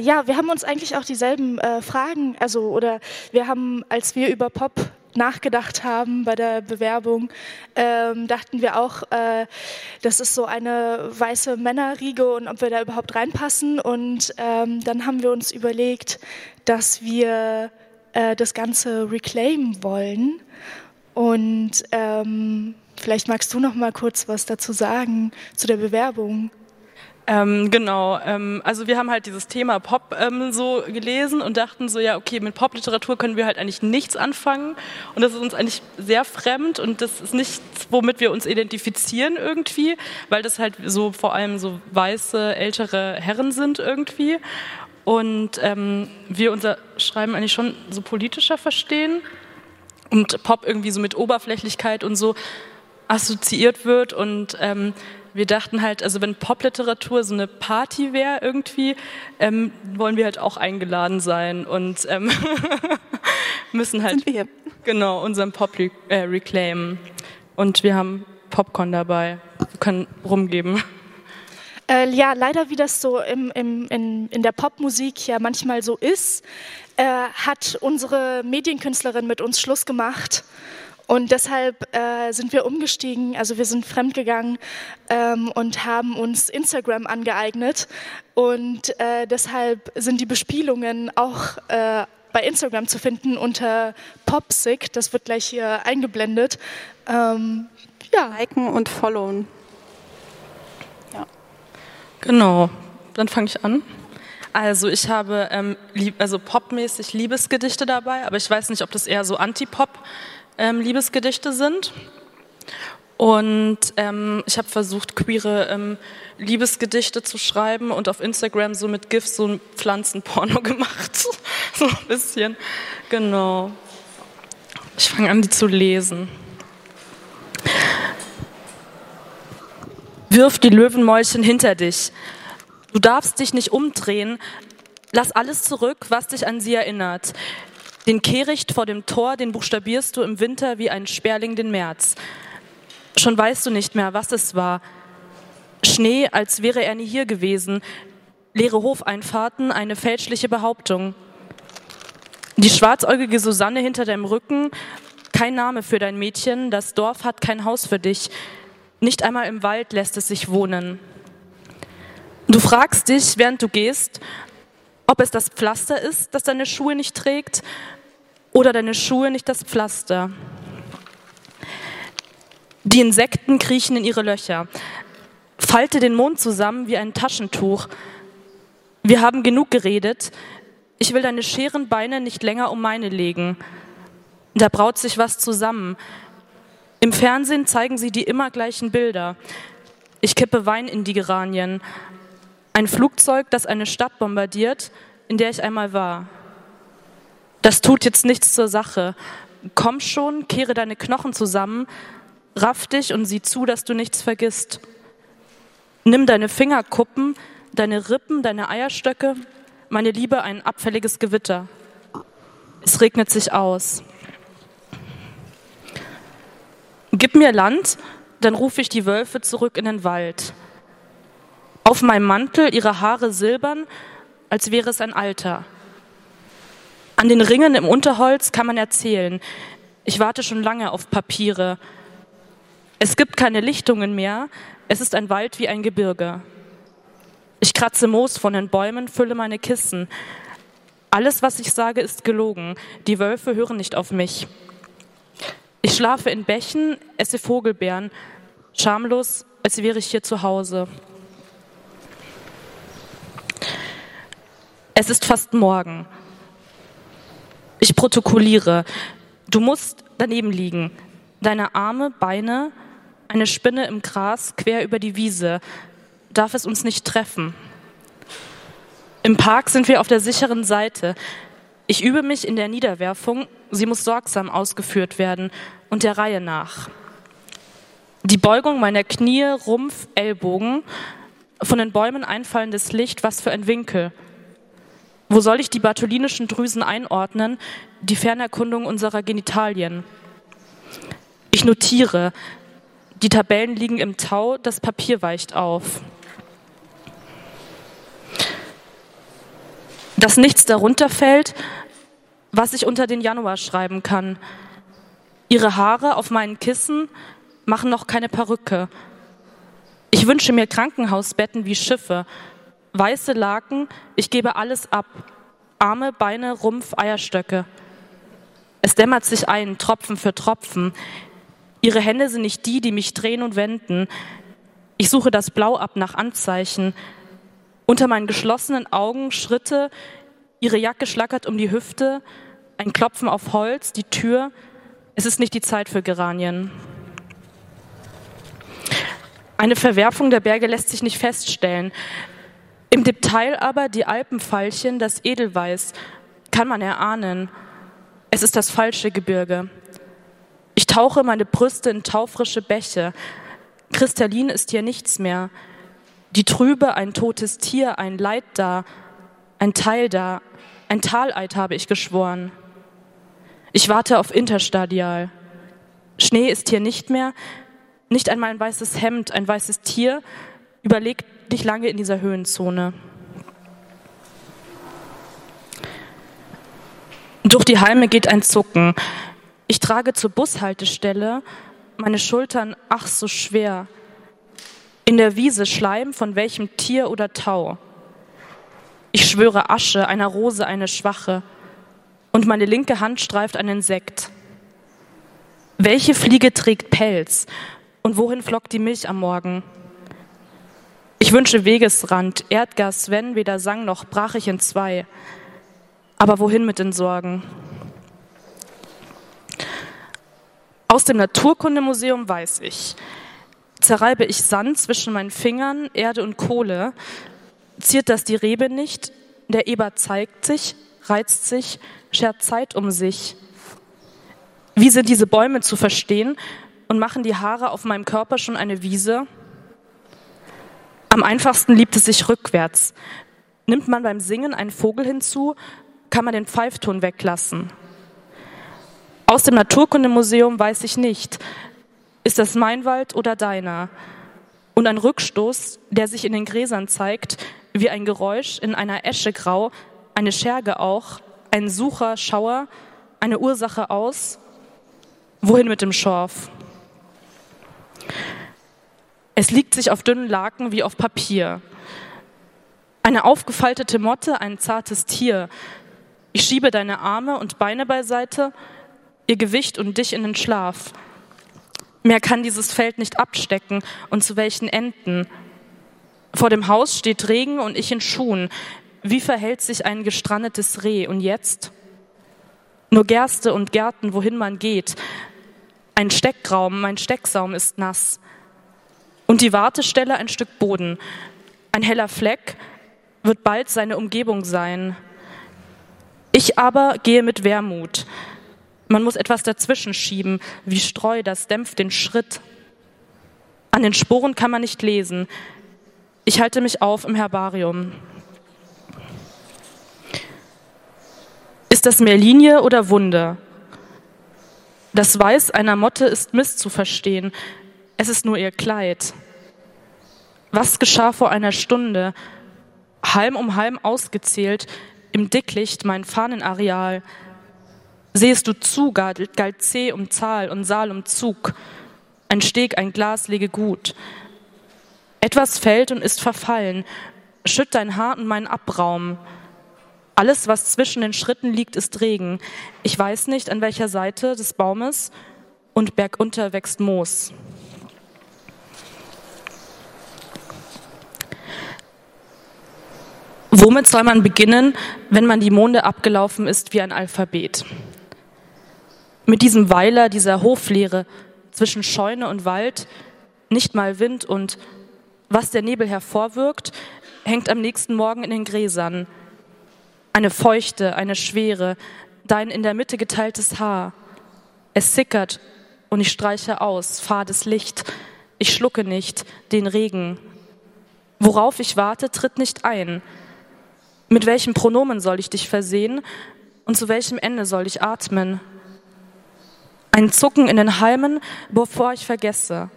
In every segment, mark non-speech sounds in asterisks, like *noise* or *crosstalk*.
Äh, ja, wir haben uns eigentlich auch dieselben äh, Fragen, also oder wir haben, als wir über Pop nachgedacht haben bei der Bewerbung, ähm, dachten wir auch, äh, das ist so eine weiße Männerriege und ob wir da überhaupt reinpassen. Und ähm, dann haben wir uns überlegt, dass wir äh, das Ganze reclaimen wollen. Und ähm, vielleicht magst du noch mal kurz was dazu sagen zu der Bewerbung. Ähm, genau, ähm, also wir haben halt dieses Thema Pop ähm, so gelesen und dachten so, ja, okay, mit Popliteratur können wir halt eigentlich nichts anfangen. Und das ist uns eigentlich sehr fremd und das ist nichts, womit wir uns identifizieren irgendwie, weil das halt so vor allem so weiße, ältere Herren sind irgendwie. Und ähm, wir unser Schreiben eigentlich schon so politischer verstehen und Pop irgendwie so mit Oberflächlichkeit und so assoziiert wird und ähm, wir dachten halt, also wenn Popliteratur so eine Party wäre irgendwie, ähm, wollen wir halt auch eingeladen sein und ähm, *laughs* müssen halt genau unseren Pop äh, reclaimen. Und wir haben Popcorn dabei. Wir können rumgeben. Äh, ja, leider wie das so im, im, in, in der Popmusik ja manchmal so ist, äh, hat unsere Medienkünstlerin mit uns Schluss gemacht und deshalb äh, sind wir umgestiegen, also wir sind fremdgegangen ähm, und haben uns Instagram angeeignet. Und äh, deshalb sind die Bespielungen auch äh, bei Instagram zu finden unter Popsick. Das wird gleich hier eingeblendet. Ähm, ja. Liken und followen. Ja. Genau, dann fange ich an. Also ich habe ähm, lieb, also popmäßig Liebesgedichte dabei, aber ich weiß nicht, ob das eher so Anti-Pop ist ähm, Liebesgedichte sind. Und ähm, ich habe versucht, queere ähm, Liebesgedichte zu schreiben und auf Instagram so mit GIFs so ein Pflanzenporno *laughs* gemacht. so ein bisschen. Genau. Ich fange an, die zu lesen. Wirf die Löwenmäulchen hinter dich. Du darfst dich nicht umdrehen. Lass alles zurück, was dich an sie erinnert. Den Kehricht vor dem Tor, den buchstabierst du im Winter wie ein Sperling den März. Schon weißt du nicht mehr, was es war. Schnee, als wäre er nie hier gewesen. Leere Hofeinfahrten, eine fälschliche Behauptung. Die schwarzäugige Susanne hinter deinem Rücken, kein Name für dein Mädchen, das Dorf hat kein Haus für dich. Nicht einmal im Wald lässt es sich wohnen. Du fragst dich, während du gehst, ob es das Pflaster ist, das deine Schuhe nicht trägt, oder deine Schuhe nicht das Pflaster. Die Insekten kriechen in ihre Löcher. Falte den Mond zusammen wie ein Taschentuch. Wir haben genug geredet. Ich will deine scheren Beine nicht länger um meine legen. Da braut sich was zusammen. Im Fernsehen zeigen sie die immer gleichen Bilder. Ich kippe Wein in die Geranien. Ein Flugzeug, das eine Stadt bombardiert, in der ich einmal war. Das tut jetzt nichts zur Sache. Komm schon, kehre deine Knochen zusammen, raff dich und sieh zu, dass du nichts vergisst. Nimm deine Fingerkuppen, deine Rippen, deine Eierstöcke, meine Liebe, ein abfälliges Gewitter. Es regnet sich aus. Gib mir Land, dann rufe ich die Wölfe zurück in den Wald. Auf meinem Mantel ihre Haare silbern, als wäre es ein Alter. An den Ringen im Unterholz kann man erzählen, ich warte schon lange auf Papiere. Es gibt keine Lichtungen mehr, es ist ein Wald wie ein Gebirge. Ich kratze Moos von den Bäumen, fülle meine Kissen. Alles, was ich sage, ist gelogen. Die Wölfe hören nicht auf mich. Ich schlafe in Bächen, esse Vogelbeeren, schamlos, als wäre ich hier zu Hause. Es ist fast morgen. Ich protokolliere. Du musst daneben liegen. Deine Arme, Beine, eine Spinne im Gras quer über die Wiese. Darf es uns nicht treffen? Im Park sind wir auf der sicheren Seite. Ich übe mich in der Niederwerfung. Sie muss sorgsam ausgeführt werden und der Reihe nach. Die Beugung meiner Knie, Rumpf, Ellbogen, von den Bäumen einfallendes Licht, was für ein Winkel. Wo soll ich die bartholinischen Drüsen einordnen, die Fernerkundung unserer Genitalien? Ich notiere, die Tabellen liegen im Tau, das Papier weicht auf. dass nichts darunter fällt, was ich unter den Januar schreiben kann. Ihre Haare auf meinen Kissen machen noch keine Perücke. Ich wünsche mir Krankenhausbetten wie Schiffe, weiße Laken, ich gebe alles ab. Arme, Beine, Rumpf, Eierstöcke. Es dämmert sich ein, Tropfen für Tropfen. Ihre Hände sind nicht die, die mich drehen und wenden. Ich suche das Blau ab nach Anzeichen. Unter meinen geschlossenen Augen Schritte, ihre Jacke schlackert um die Hüfte, ein Klopfen auf Holz, die Tür. Es ist nicht die Zeit für Geranien. Eine Verwerfung der Berge lässt sich nicht feststellen. Im Detail aber die Alpenfeilchen, das Edelweiß, kann man erahnen. Es ist das falsche Gebirge. Ich tauche meine Brüste in taufrische Bäche. Kristallin ist hier nichts mehr. Die Trübe, ein totes Tier, ein Leid da, ein Teil da, ein Taleid habe ich geschworen. Ich warte auf Interstadial. Schnee ist hier nicht mehr, nicht einmal ein weißes Hemd, ein weißes Tier überlegt nicht lange in dieser Höhenzone. Durch die Halme geht ein Zucken. Ich trage zur Bushaltestelle meine Schultern ach so schwer. In der Wiese Schleim von welchem Tier oder Tau. Ich schwöre Asche, einer Rose eine schwache, und meine linke Hand streift ein Insekt. Welche Fliege trägt Pelz und wohin flockt die Milch am Morgen? Ich wünsche Wegesrand, Erdgas, wenn weder sang noch brach ich in zwei. Aber wohin mit den Sorgen? Aus dem Naturkundemuseum weiß ich, zerreibe ich Sand zwischen meinen Fingern, Erde und Kohle, ziert das die Rebe nicht, der Eber zeigt sich, reizt sich, schert Zeit um sich. Wie sind diese Bäume zu verstehen und machen die Haare auf meinem Körper schon eine Wiese? Am einfachsten liebt es sich rückwärts. Nimmt man beim Singen einen Vogel hinzu, kann man den Pfeifton weglassen. Aus dem Naturkundemuseum weiß ich nicht, ist das mein Wald oder deiner? Und ein Rückstoß, der sich in den Gräsern zeigt, wie ein Geräusch in einer Esche grau, eine Scherge auch, ein Sucher, Schauer, eine Ursache aus. Wohin mit dem Schorf? Es liegt sich auf dünnen Laken wie auf Papier. Eine aufgefaltete Motte, ein zartes Tier. Ich schiebe deine Arme und Beine beiseite, ihr Gewicht und dich in den Schlaf. Mehr kann dieses Feld nicht abstecken und zu welchen Enden. Vor dem Haus steht Regen und ich in Schuhen. Wie verhält sich ein gestrandetes Reh? Und jetzt? Nur Gerste und Gärten, wohin man geht. Ein Steckraum, mein Stecksaum ist nass. Und die Wartestelle ein Stück Boden. Ein heller Fleck wird bald seine Umgebung sein. Ich aber gehe mit Wermut. Man muss etwas dazwischen schieben, wie Streu, das dämpft den Schritt. An den Sporen kann man nicht lesen. Ich halte mich auf im Herbarium. Ist das mehr Linie oder Wunder? Das Weiß einer Motte ist misszuverstehen. Es ist nur ihr Kleid. Was geschah vor einer Stunde? Halm um Halm ausgezählt, im Dicklicht mein Fahnenareal. Sehest du zu, galt, galt C um Zahl und Saal um Zug. Ein Steg, ein Glas lege gut. Etwas fällt und ist verfallen. Schütt dein Haar und meinen Abraum. Alles, was zwischen den Schritten liegt, ist Regen. Ich weiß nicht, an welcher Seite des Baumes und bergunter wächst Moos. Womit soll man beginnen, wenn man die Monde abgelaufen ist wie ein Alphabet? Mit diesem Weiler, dieser Hofleere zwischen Scheune und Wald, nicht mal Wind und was der Nebel hervorwirkt, hängt am nächsten Morgen in den Gräsern. Eine Feuchte, eine Schwere, dein in der Mitte geteiltes Haar. Es sickert und ich streiche aus, fades Licht. Ich schlucke nicht den Regen. Worauf ich warte, tritt nicht ein. Mit welchem Pronomen soll ich dich versehen und zu welchem Ende soll ich atmen? Ein Zucken in den Halmen, bevor ich vergesse.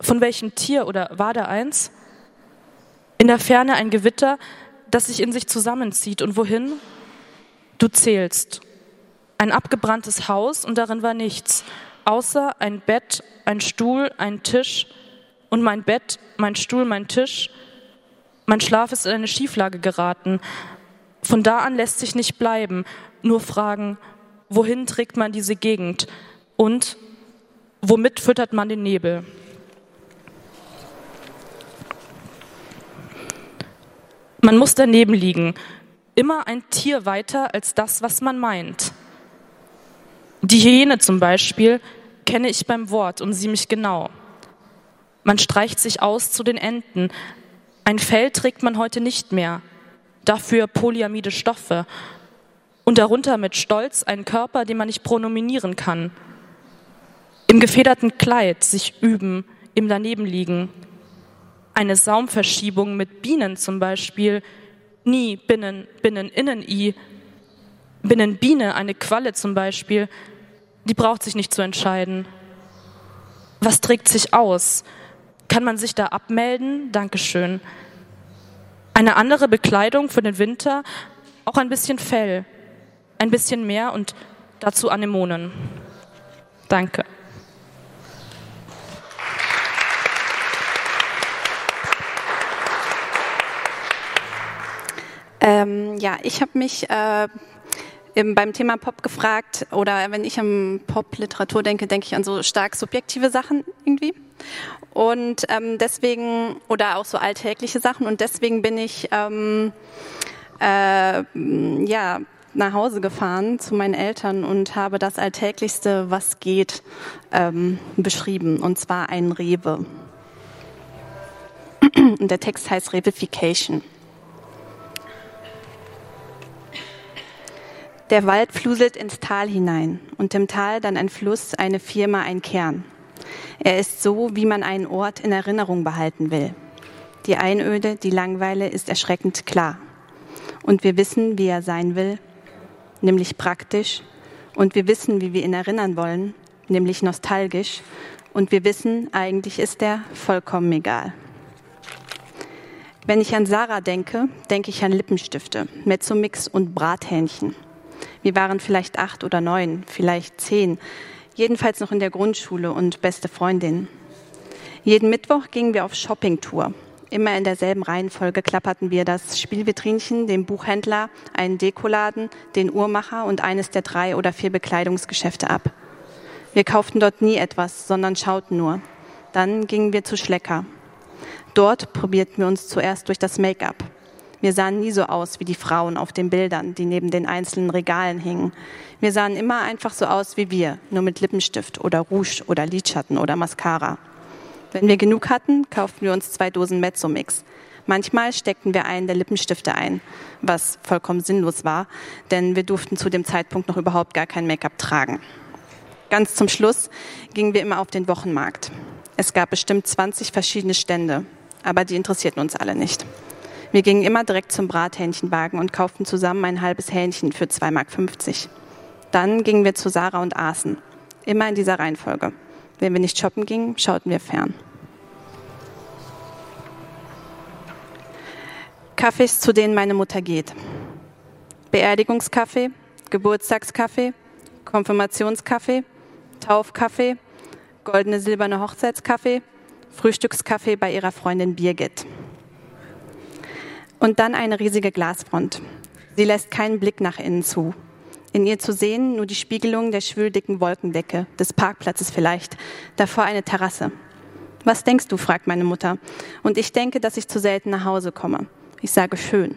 Von welchem Tier oder war da eins? In der Ferne ein Gewitter, das sich in sich zusammenzieht. Und wohin? Du zählst. Ein abgebranntes Haus und darin war nichts, außer ein Bett, ein Stuhl, ein Tisch und mein Bett, mein Stuhl, mein Tisch. Mein Schlaf ist in eine Schieflage geraten. Von da an lässt sich nicht bleiben, nur fragen, wohin trägt man diese Gegend und womit füttert man den Nebel? Man muss daneben liegen, immer ein Tier weiter als das, was man meint. Die Hyäne zum Beispiel kenne ich beim Wort und sie mich genau. Man streicht sich aus zu den Enden. Ein Fell trägt man heute nicht mehr, dafür polyamide Stoffe und darunter mit Stolz einen Körper, den man nicht pronominieren kann. Im gefederten Kleid sich üben, im Danebenliegen, eine Saumverschiebung mit Bienen zum Beispiel, nie binnen, binnen, innen, i, binnen Biene, eine Qualle zum Beispiel, die braucht sich nicht zu entscheiden. Was trägt sich aus? Kann man sich da abmelden? Dankeschön. Eine andere Bekleidung für den Winter, auch ein bisschen Fell, ein bisschen mehr und dazu Anemonen. Danke. Ähm, ja, ich habe mich äh, im, beim Thema Pop gefragt, oder wenn ich an Pop-Literatur denke, denke ich an so stark subjektive Sachen irgendwie. Und ähm, deswegen, oder auch so alltägliche Sachen, und deswegen bin ich ähm, äh, ja, nach Hause gefahren zu meinen Eltern und habe das Alltäglichste, was geht, ähm, beschrieben, und zwar ein Rewe. Und der Text heißt Revification. Der Wald fluselt ins Tal hinein und im Tal dann ein Fluss, eine Firma, ein Kern. Er ist so, wie man einen Ort in Erinnerung behalten will. Die Einöde, die Langweile ist erschreckend klar. Und wir wissen, wie er sein will, nämlich praktisch. Und wir wissen, wie wir ihn erinnern wollen, nämlich nostalgisch. Und wir wissen, eigentlich ist er vollkommen egal. Wenn ich an Sarah denke, denke ich an Lippenstifte, Mezzomix und Brathähnchen. Wir waren vielleicht acht oder neun, vielleicht zehn, jedenfalls noch in der Grundschule und beste Freundin. Jeden Mittwoch gingen wir auf Shoppingtour. Immer in derselben Reihenfolge klapperten wir das Spielvitrinchen, den Buchhändler, einen Dekoladen, den Uhrmacher und eines der drei oder vier Bekleidungsgeschäfte ab. Wir kauften dort nie etwas, sondern schauten nur. Dann gingen wir zu Schlecker. Dort probierten wir uns zuerst durch das Make-up. Wir sahen nie so aus wie die Frauen auf den Bildern, die neben den einzelnen Regalen hingen. Wir sahen immer einfach so aus wie wir, nur mit Lippenstift oder Rouge oder Lidschatten oder Mascara. Wenn wir genug hatten, kauften wir uns zwei Dosen Mezzomix. Manchmal steckten wir einen der Lippenstifte ein, was vollkommen sinnlos war, denn wir durften zu dem Zeitpunkt noch überhaupt gar kein Make-up tragen. Ganz zum Schluss gingen wir immer auf den Wochenmarkt. Es gab bestimmt 20 verschiedene Stände, aber die interessierten uns alle nicht. Wir gingen immer direkt zum Brathähnchenwagen und kauften zusammen ein halbes Hähnchen für 2,50 Mark. Dann gingen wir zu Sarah und aßen. Immer in dieser Reihenfolge. Wenn wir nicht shoppen gingen, schauten wir fern. Kaffees, zu denen meine Mutter geht. Beerdigungskaffee, Geburtstagskaffee, Konfirmationskaffee, Taufkaffee, goldene silberne Hochzeitskaffee, Frühstückskaffee bei ihrer Freundin Birgit. Und dann eine riesige Glasfront. Sie lässt keinen Blick nach innen zu. In ihr zu sehen nur die Spiegelung der schwüldicken Wolkendecke, des Parkplatzes vielleicht, davor eine Terrasse. Was denkst du? fragt meine Mutter. Und ich denke, dass ich zu selten nach Hause komme. Ich sage schön.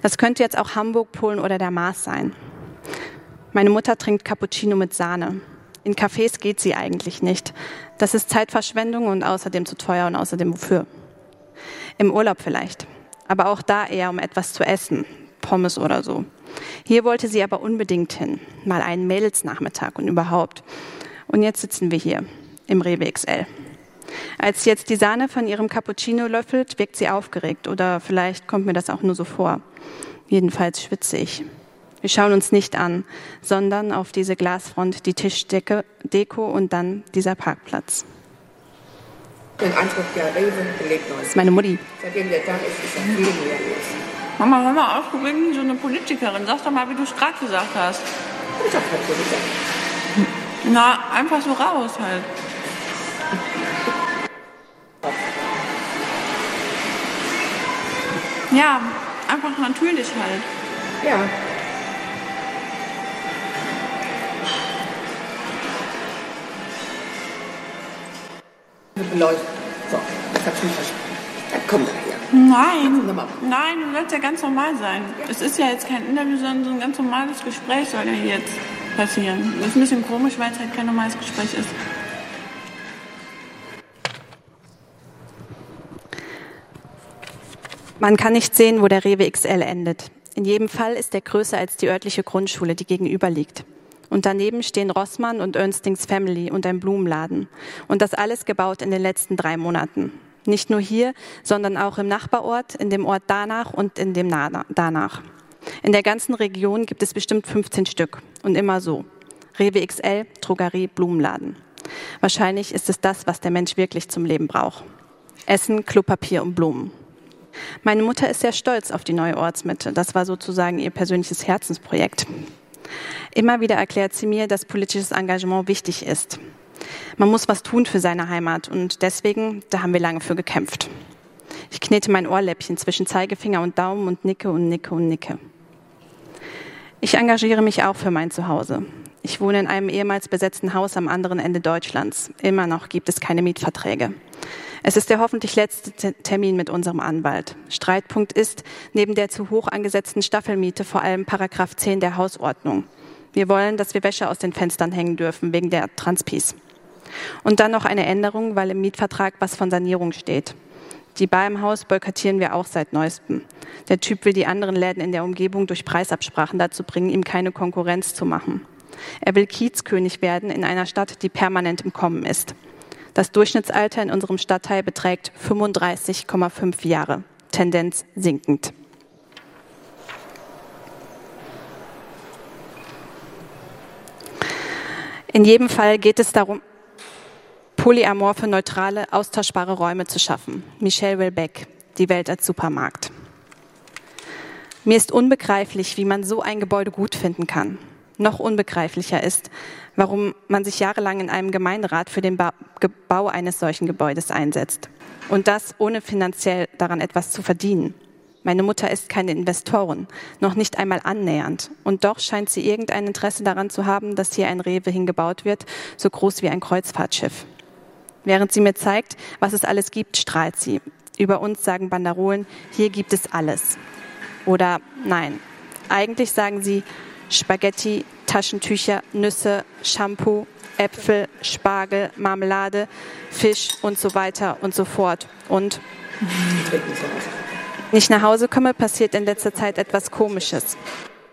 Das könnte jetzt auch Hamburg, Polen oder der Mars sein. Meine Mutter trinkt Cappuccino mit Sahne. In Cafés geht sie eigentlich nicht. Das ist Zeitverschwendung und außerdem zu teuer und außerdem wofür? Im Urlaub vielleicht aber auch da eher um etwas zu essen, Pommes oder so. Hier wollte sie aber unbedingt hin, mal einen Mädelsnachmittag und überhaupt. Und jetzt sitzen wir hier im Rewe XL. Als sie jetzt die Sahne von ihrem Cappuccino löffelt, wirkt sie aufgeregt oder vielleicht kommt mir das auch nur so vor. Jedenfalls schwitze ich. Wir schauen uns nicht an, sondern auf diese Glasfront, die Tischdecke, Deko und dann dieser Parkplatz. Das ist meine Mutti. Mama, hör mal auf, du bist so eine Politikerin. Sag doch mal, wie du es gerade gesagt hast. Ich hab halt so gesagt. Na, einfach so raus halt. Ja, einfach natürlich halt. Ja. Läuft. So, ich hab's nicht verstanden. Dann komm doch her. Nein, nein, du sollst ja ganz normal sein. Es ist ja jetzt kein Interview, sondern so ein ganz normales Gespräch soll ja hier jetzt passieren. Das ist ein bisschen komisch, weil es halt kein normales Gespräch ist. Man kann nicht sehen, wo der Rewe XL endet. In jedem Fall ist er größer als die örtliche Grundschule, die gegenüber liegt. Und daneben stehen Rossmann und Ernstings Family und ein Blumenladen. Und das alles gebaut in den letzten drei Monaten. Nicht nur hier, sondern auch im Nachbarort, in dem Ort danach und in dem Na- danach. In der ganzen Region gibt es bestimmt 15 Stück. Und immer so. Rewe XL, Drogerie, Blumenladen. Wahrscheinlich ist es das, was der Mensch wirklich zum Leben braucht. Essen, Klopapier und Blumen. Meine Mutter ist sehr stolz auf die neue Ortsmitte. Das war sozusagen ihr persönliches Herzensprojekt. Immer wieder erklärt sie mir, dass politisches Engagement wichtig ist. Man muss was tun für seine Heimat und deswegen, da haben wir lange für gekämpft. Ich knete mein Ohrläppchen zwischen Zeigefinger und Daumen und nicke und nicke und nicke. Ich engagiere mich auch für mein Zuhause. Ich wohne in einem ehemals besetzten Haus am anderen Ende Deutschlands. Immer noch gibt es keine Mietverträge. Es ist der hoffentlich letzte Te- Termin mit unserem Anwalt. Streitpunkt ist neben der zu hoch angesetzten Staffelmiete vor allem Paragraph 10 der Hausordnung. Wir wollen, dass wir Wäsche aus den Fenstern hängen dürfen wegen der Transpis. Und dann noch eine Änderung, weil im Mietvertrag was von Sanierung steht. Die Bar im Haus boykottieren wir auch seit neuestem. Der Typ will die anderen Läden in der Umgebung durch Preisabsprachen dazu bringen, ihm keine Konkurrenz zu machen. Er will Kiezkönig werden in einer Stadt, die permanent im Kommen ist. Das Durchschnittsalter in unserem Stadtteil beträgt 35,5 Jahre, Tendenz sinkend. In jedem Fall geht es darum, polyamorphe, neutrale, austauschbare Räume zu schaffen. Michel Welbeck, Die Welt als Supermarkt. Mir ist unbegreiflich, wie man so ein Gebäude gut finden kann. Noch unbegreiflicher ist, warum man sich jahrelang in einem Gemeinderat für den Bau eines solchen Gebäudes einsetzt. Und das ohne finanziell daran etwas zu verdienen. Meine Mutter ist keine Investorin, noch nicht einmal annähernd. Und doch scheint sie irgendein Interesse daran zu haben, dass hier ein Rewe hingebaut wird, so groß wie ein Kreuzfahrtschiff. Während sie mir zeigt, was es alles gibt, strahlt sie. Über uns sagen Banderolen, hier gibt es alles. Oder nein, eigentlich sagen sie Spaghetti, Taschentücher, Nüsse, Shampoo, Äpfel, Spargel, Marmelade, Fisch und so weiter und so fort. Und ich nach Hause komme, passiert in letzter Zeit etwas Komisches.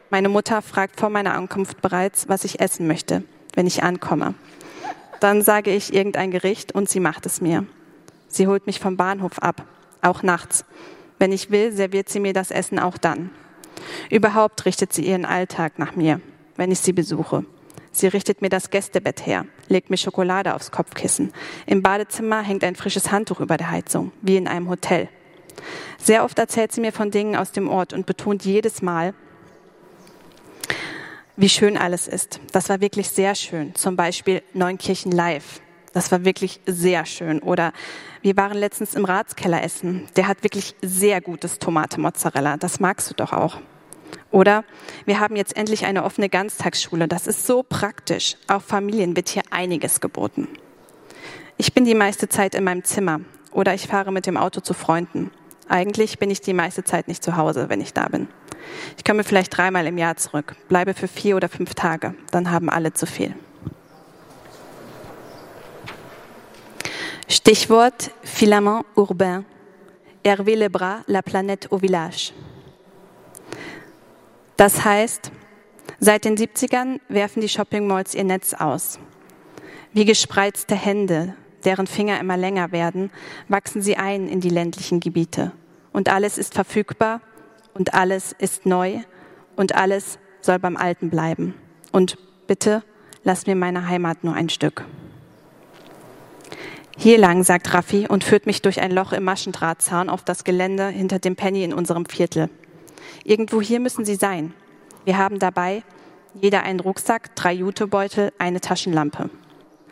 Meine Mutter fragt vor meiner Ankunft bereits, was ich essen möchte, wenn ich ankomme. Dann sage ich irgendein Gericht und sie macht es mir. Sie holt mich vom Bahnhof ab, auch nachts. Wenn ich will, serviert sie mir das Essen auch dann. Überhaupt richtet sie ihren Alltag nach mir, wenn ich sie besuche. Sie richtet mir das Gästebett her, legt mir Schokolade aufs Kopfkissen. Im Badezimmer hängt ein frisches Handtuch über der Heizung, wie in einem Hotel. Sehr oft erzählt sie mir von Dingen aus dem Ort und betont jedes Mal, wie schön alles ist. Das war wirklich sehr schön. Zum Beispiel Neunkirchen Live. Das war wirklich sehr schön. Oder wir waren letztens im Ratskeller essen. Der hat wirklich sehr gutes Tomate-Mozzarella. Das magst du doch auch. Oder wir haben jetzt endlich eine offene Ganztagsschule. Das ist so praktisch. Auch Familien wird hier einiges geboten. Ich bin die meiste Zeit in meinem Zimmer oder ich fahre mit dem Auto zu Freunden. Eigentlich bin ich die meiste Zeit nicht zu Hause, wenn ich da bin. Ich komme vielleicht dreimal im Jahr zurück, bleibe für vier oder fünf Tage. Dann haben alle zu viel. Stichwort Filament urbain. Hervé Lebras, La planète au village. Das heißt, seit den 70ern werfen die Shopping-Malls ihr Netz aus. Wie gespreizte Hände, deren Finger immer länger werden, wachsen sie ein in die ländlichen Gebiete. Und alles ist verfügbar und alles ist neu und alles soll beim Alten bleiben. Und bitte lass mir meine Heimat nur ein Stück. Hier lang, sagt Raffi und führt mich durch ein Loch im Maschendrahtzaun auf das Gelände hinter dem Penny in unserem Viertel. Irgendwo hier müssen sie sein. Wir haben dabei jeder einen Rucksack, drei Jutebeutel, eine Taschenlampe.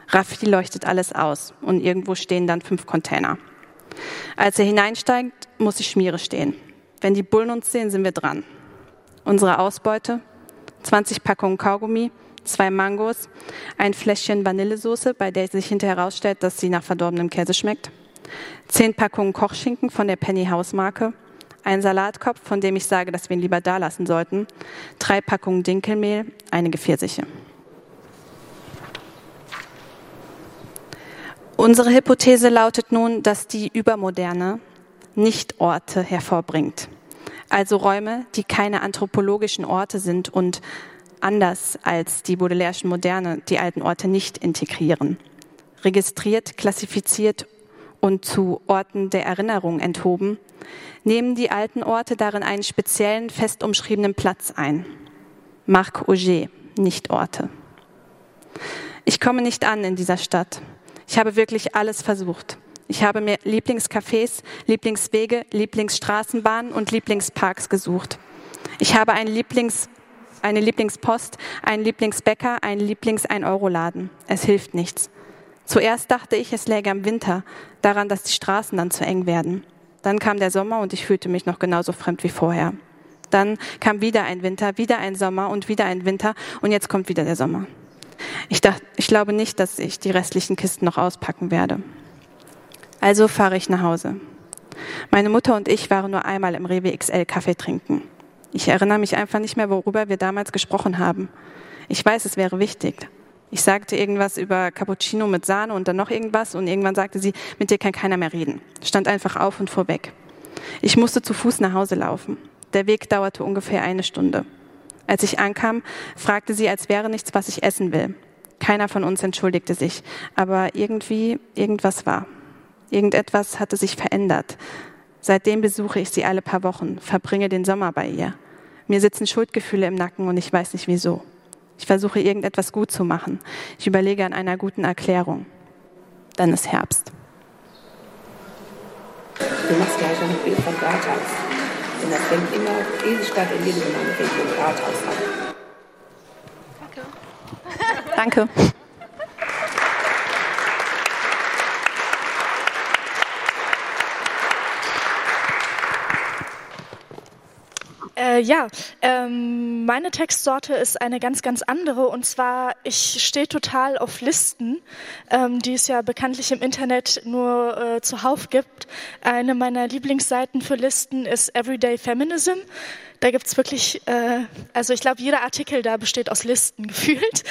Raffi leuchtet alles aus und irgendwo stehen dann fünf Container. Als er hineinsteigt, muss die Schmiere stehen. Wenn die Bullen uns sehen, sind wir dran. Unsere Ausbeute? 20 Packungen Kaugummi, zwei Mangos, ein Fläschchen Vanillesoße, bei der sich hinterher herausstellt, dass sie nach verdorbenem Käse schmeckt, zehn Packungen Kochschinken von der Penny House Marke, ein Salatkopf, von dem ich sage, dass wir ihn lieber da lassen sollten, drei Packungen Dinkelmehl, einige Pfirsiche. Unsere Hypothese lautet nun, dass die Übermoderne nicht Orte hervorbringt. Also Räume, die keine anthropologischen Orte sind und anders als die Baudelaire'schen Moderne die alten Orte nicht integrieren. Registriert, klassifiziert und zu Orten der Erinnerung enthoben, nehmen die alten Orte darin einen speziellen, fest umschriebenen Platz ein. Marc Auger, nicht Orte. Ich komme nicht an in dieser Stadt. Ich habe wirklich alles versucht. Ich habe mir Lieblingscafés, Lieblingswege, Lieblingsstraßenbahnen und Lieblingsparks gesucht. Ich habe ein Lieblings, eine Lieblingspost, einen Lieblingsbäcker, einen Lieblings-1-Euro-Laden. Es hilft nichts. Zuerst dachte ich, es läge am Winter, daran, dass die Straßen dann zu eng werden. Dann kam der Sommer und ich fühlte mich noch genauso fremd wie vorher. Dann kam wieder ein Winter, wieder ein Sommer und wieder ein Winter und jetzt kommt wieder der Sommer. Ich, dachte, ich glaube nicht, dass ich die restlichen Kisten noch auspacken werde. Also fahre ich nach Hause. Meine Mutter und ich waren nur einmal im Rewe XL Kaffee trinken. Ich erinnere mich einfach nicht mehr, worüber wir damals gesprochen haben. Ich weiß, es wäre wichtig. Ich sagte irgendwas über Cappuccino mit Sahne und dann noch irgendwas und irgendwann sagte sie, mit dir kann keiner mehr reden. Stand einfach auf und fuhr weg. Ich musste zu Fuß nach Hause laufen. Der Weg dauerte ungefähr eine Stunde. Als ich ankam, fragte sie, als wäre nichts, was ich essen will. Keiner von uns entschuldigte sich, aber irgendwie, irgendwas war. Irgendetwas hatte sich verändert. Seitdem besuche ich sie alle paar Wochen, verbringe den Sommer bei ihr. Mir sitzen Schuldgefühle im Nacken und ich weiß nicht wieso. Ich versuche irgendetwas gut zu machen. Ich überlege an einer guten Erklärung. Dann ist Herbst. Du machst gleich ein Bild vom Rathaus. Denn das fängt immer, diese Stadt in jedem Gemeinde fängt mit Rathaus an. Danke. Äh, ja, ähm, meine Textsorte ist eine ganz, ganz andere. Und zwar, ich stehe total auf Listen, ähm, die es ja bekanntlich im Internet nur äh, zuhauf gibt. Eine meiner Lieblingsseiten für Listen ist Everyday Feminism. Da gibt's wirklich, äh, also ich glaube, jeder Artikel da besteht aus Listen *laughs* gefühlt.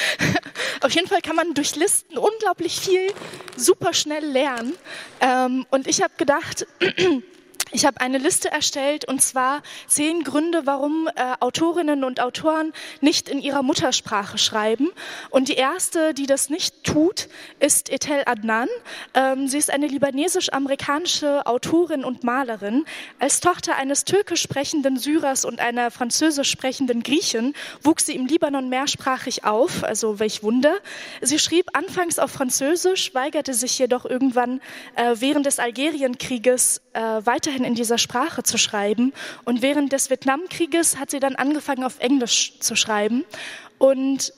auf jeden Fall kann man durch Listen unglaublich viel super schnell lernen. Ähm, und ich habe gedacht, *clears throat* Ich habe eine Liste erstellt und zwar zehn Gründe, warum äh, Autorinnen und Autoren nicht in ihrer Muttersprache schreiben. Und die erste, die das nicht tut, ist Etel Adnan. Ähm, sie ist eine libanesisch-amerikanische Autorin und Malerin. Als Tochter eines türkisch sprechenden Syrers und einer französisch sprechenden Griechin wuchs sie im Libanon mehrsprachig auf, also welch Wunder. Sie schrieb anfangs auf Französisch, weigerte sich jedoch irgendwann äh, während des Algerienkrieges äh, weiterhin weiterhin in dieser Sprache zu schreiben. Und während des Vietnamkrieges hat sie dann angefangen, auf Englisch zu schreiben. Und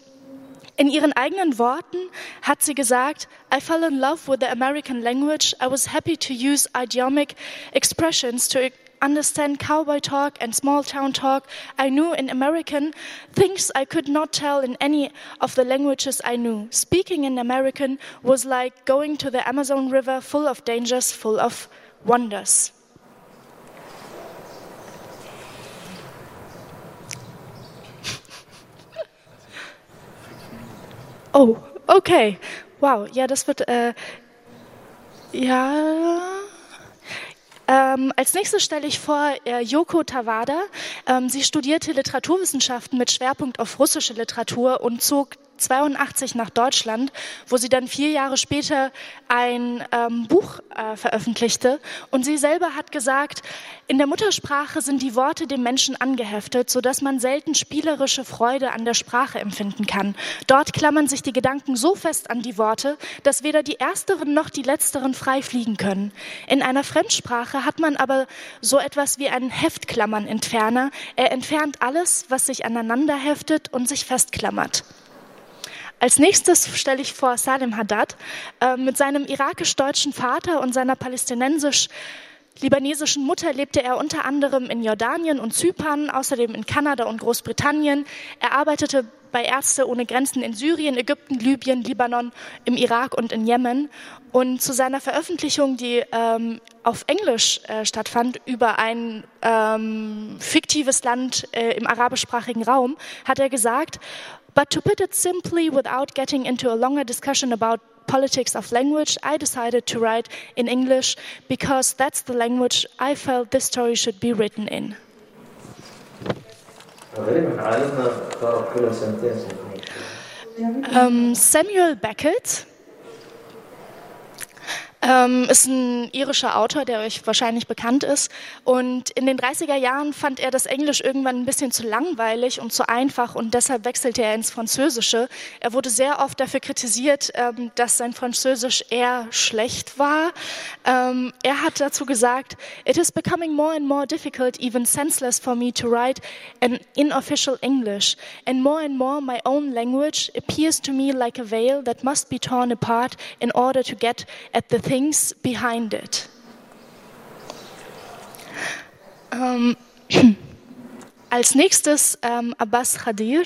in ihren eigenen Worten hat sie gesagt, I fell in love with the American language. I was happy to use idiomic expressions to understand cowboy talk and small town talk. I knew in American things I could not tell in any of the languages I knew. Speaking in American was like going to the Amazon River full of dangers, full of wonders. Oh, okay. Wow, ja, das wird, äh, ja. Ähm, als nächstes stelle ich vor äh, Yoko Tawada. Ähm, sie studierte Literaturwissenschaften mit Schwerpunkt auf russische Literatur und zog 1982 nach Deutschland, wo sie dann vier Jahre später ein ähm, Buch äh, veröffentlichte. Und sie selber hat gesagt, in der Muttersprache sind die Worte dem Menschen angeheftet, sodass man selten spielerische Freude an der Sprache empfinden kann. Dort klammern sich die Gedanken so fest an die Worte, dass weder die ersteren noch die letzteren frei fliegen können. In einer Fremdsprache hat man aber so etwas wie einen Heftklammern-Entferner. Er entfernt alles, was sich aneinander heftet und sich festklammert. Als nächstes stelle ich vor Salim Haddad äh, mit seinem irakisch-deutschen Vater und seiner palästinensisch libanesischen Mutter lebte er unter anderem in Jordanien und Zypern, außerdem in Kanada und Großbritannien. Er arbeitete bei Ärzte ohne Grenzen in Syrien, Ägypten, Libyen, Libanon, im Irak und in Jemen. Und zu seiner Veröffentlichung, die ähm, auf Englisch äh, stattfand, über ein ähm, fiktives Land äh, im arabischsprachigen Raum, hat er gesagt, But to put it simply, without getting into a longer discussion about politics of language, I decided to write in English because that's the language I felt this story should be written in. Um, Samuel Beckett ähm, ist ein irischer Autor, der euch wahrscheinlich bekannt ist. Und in den 30er Jahren fand er das Englisch irgendwann ein bisschen zu langweilig und zu einfach und deshalb wechselte er ins Französische. Er wurde sehr oft dafür kritisiert, ähm, dass sein Französisch eher schlecht war. Ähm, er hat dazu gesagt, It is becoming more and more difficult, even senseless for me to write an inofficial English. And more and more my own language appears to me like a veil that must be torn apart in order to get at the thing things behind it. Ähm, *clears throat* als nächstes ähm, Abbas Khadir.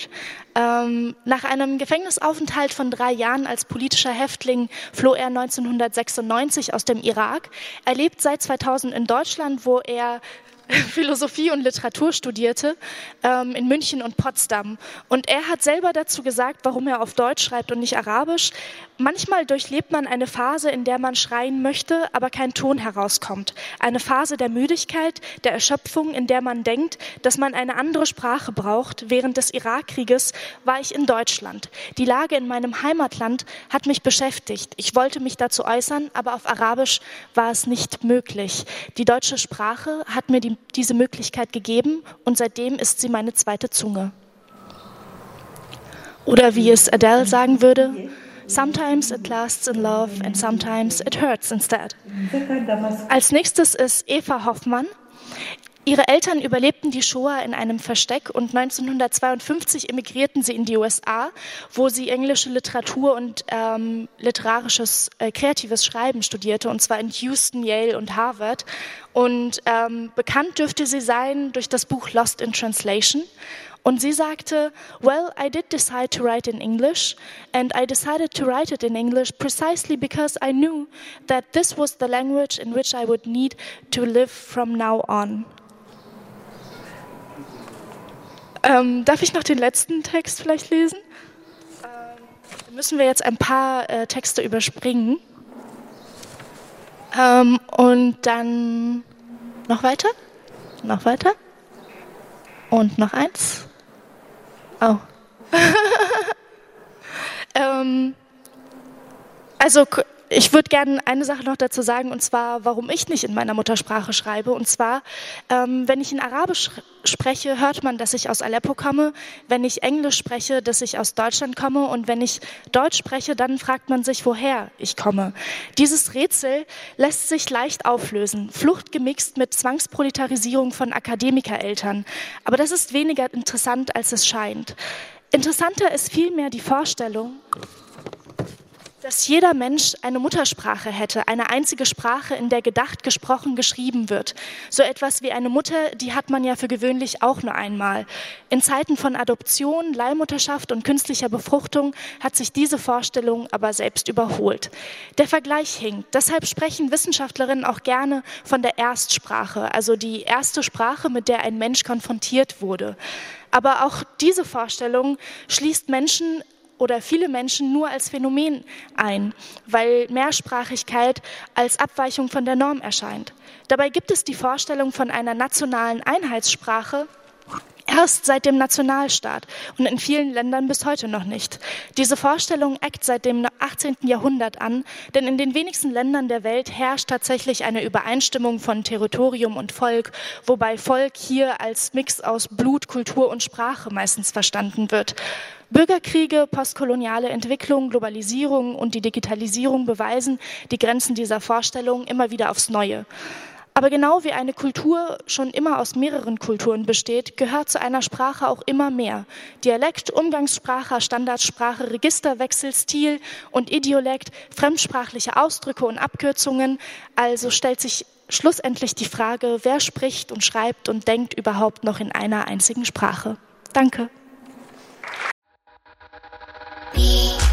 Ähm, nach einem Gefängnisaufenthalt von drei Jahren als politischer Häftling floh er 1996 aus dem Irak. Er lebt seit 2000 in Deutschland, wo er *laughs* Philosophie und Literatur studierte ähm, in München und Potsdam. Und er hat selber dazu gesagt, warum er auf Deutsch schreibt und nicht Arabisch. Manchmal durchlebt man eine Phase, in der man schreien möchte, aber kein Ton herauskommt. Eine Phase der Müdigkeit, der Erschöpfung, in der man denkt, dass man eine andere Sprache braucht. Während des Irakkrieges war ich in Deutschland. Die Lage in meinem Heimatland hat mich beschäftigt. Ich wollte mich dazu äußern, aber auf Arabisch war es nicht möglich. Die deutsche Sprache hat mir die diese Möglichkeit gegeben und seitdem ist sie meine zweite Zunge. Oder wie es Adele sagen würde, Sometimes it lasts in love and sometimes it hurts instead. Als nächstes ist Eva Hoffmann. Ihre Eltern überlebten die Shoah in einem Versteck und 1952 emigrierten sie in die USA, wo sie englische Literatur und ähm, literarisches, äh, kreatives Schreiben studierte, und zwar in Houston, Yale und Harvard. Und ähm, bekannt dürfte sie sein durch das Buch Lost in Translation. Und sie sagte, well, I did decide to write in English, and I decided to write it in English precisely because I knew that this was the language in which I would need to live from now on. Ähm, darf ich noch den letzten Text vielleicht lesen? Ähm, müssen wir jetzt ein paar äh, Texte überspringen. Ähm, und dann noch weiter? Noch weiter? Und noch eins? Oh. *laughs* ähm, also ich würde gerne eine Sache noch dazu sagen, und zwar, warum ich nicht in meiner Muttersprache schreibe. Und zwar, ähm, wenn ich in Arabisch spreche, hört man, dass ich aus Aleppo komme. Wenn ich Englisch spreche, dass ich aus Deutschland komme. Und wenn ich Deutsch spreche, dann fragt man sich, woher ich komme. Dieses Rätsel lässt sich leicht auflösen. Flucht gemixt mit Zwangsproletarisierung von Akademikereltern. Aber das ist weniger interessant, als es scheint. Interessanter ist vielmehr die Vorstellung, dass jeder Mensch eine Muttersprache hätte, eine einzige Sprache, in der gedacht, gesprochen, geschrieben wird. So etwas wie eine Mutter, die hat man ja für gewöhnlich auch nur einmal. In Zeiten von Adoption, Leihmutterschaft und künstlicher Befruchtung hat sich diese Vorstellung aber selbst überholt. Der Vergleich hinkt. Deshalb sprechen Wissenschaftlerinnen auch gerne von der Erstsprache, also die erste Sprache, mit der ein Mensch konfrontiert wurde. Aber auch diese Vorstellung schließt Menschen oder viele Menschen nur als Phänomen ein, weil Mehrsprachigkeit als Abweichung von der Norm erscheint. Dabei gibt es die Vorstellung von einer nationalen Einheitssprache, Erst seit dem Nationalstaat und in vielen Ländern bis heute noch nicht. Diese Vorstellung eckt seit dem 18. Jahrhundert an, denn in den wenigsten Ländern der Welt herrscht tatsächlich eine Übereinstimmung von Territorium und Volk, wobei Volk hier als Mix aus Blut, Kultur und Sprache meistens verstanden wird. Bürgerkriege, postkoloniale Entwicklung, Globalisierung und die Digitalisierung beweisen die Grenzen dieser Vorstellung immer wieder aufs Neue. Aber genau wie eine Kultur schon immer aus mehreren Kulturen besteht, gehört zu einer Sprache auch immer mehr. Dialekt, Umgangssprache, Standardsprache, Registerwechsel, Stil und Idiolekt, fremdsprachliche Ausdrücke und Abkürzungen. Also stellt sich schlussendlich die Frage, wer spricht und schreibt und denkt überhaupt noch in einer einzigen Sprache. Danke. Beep.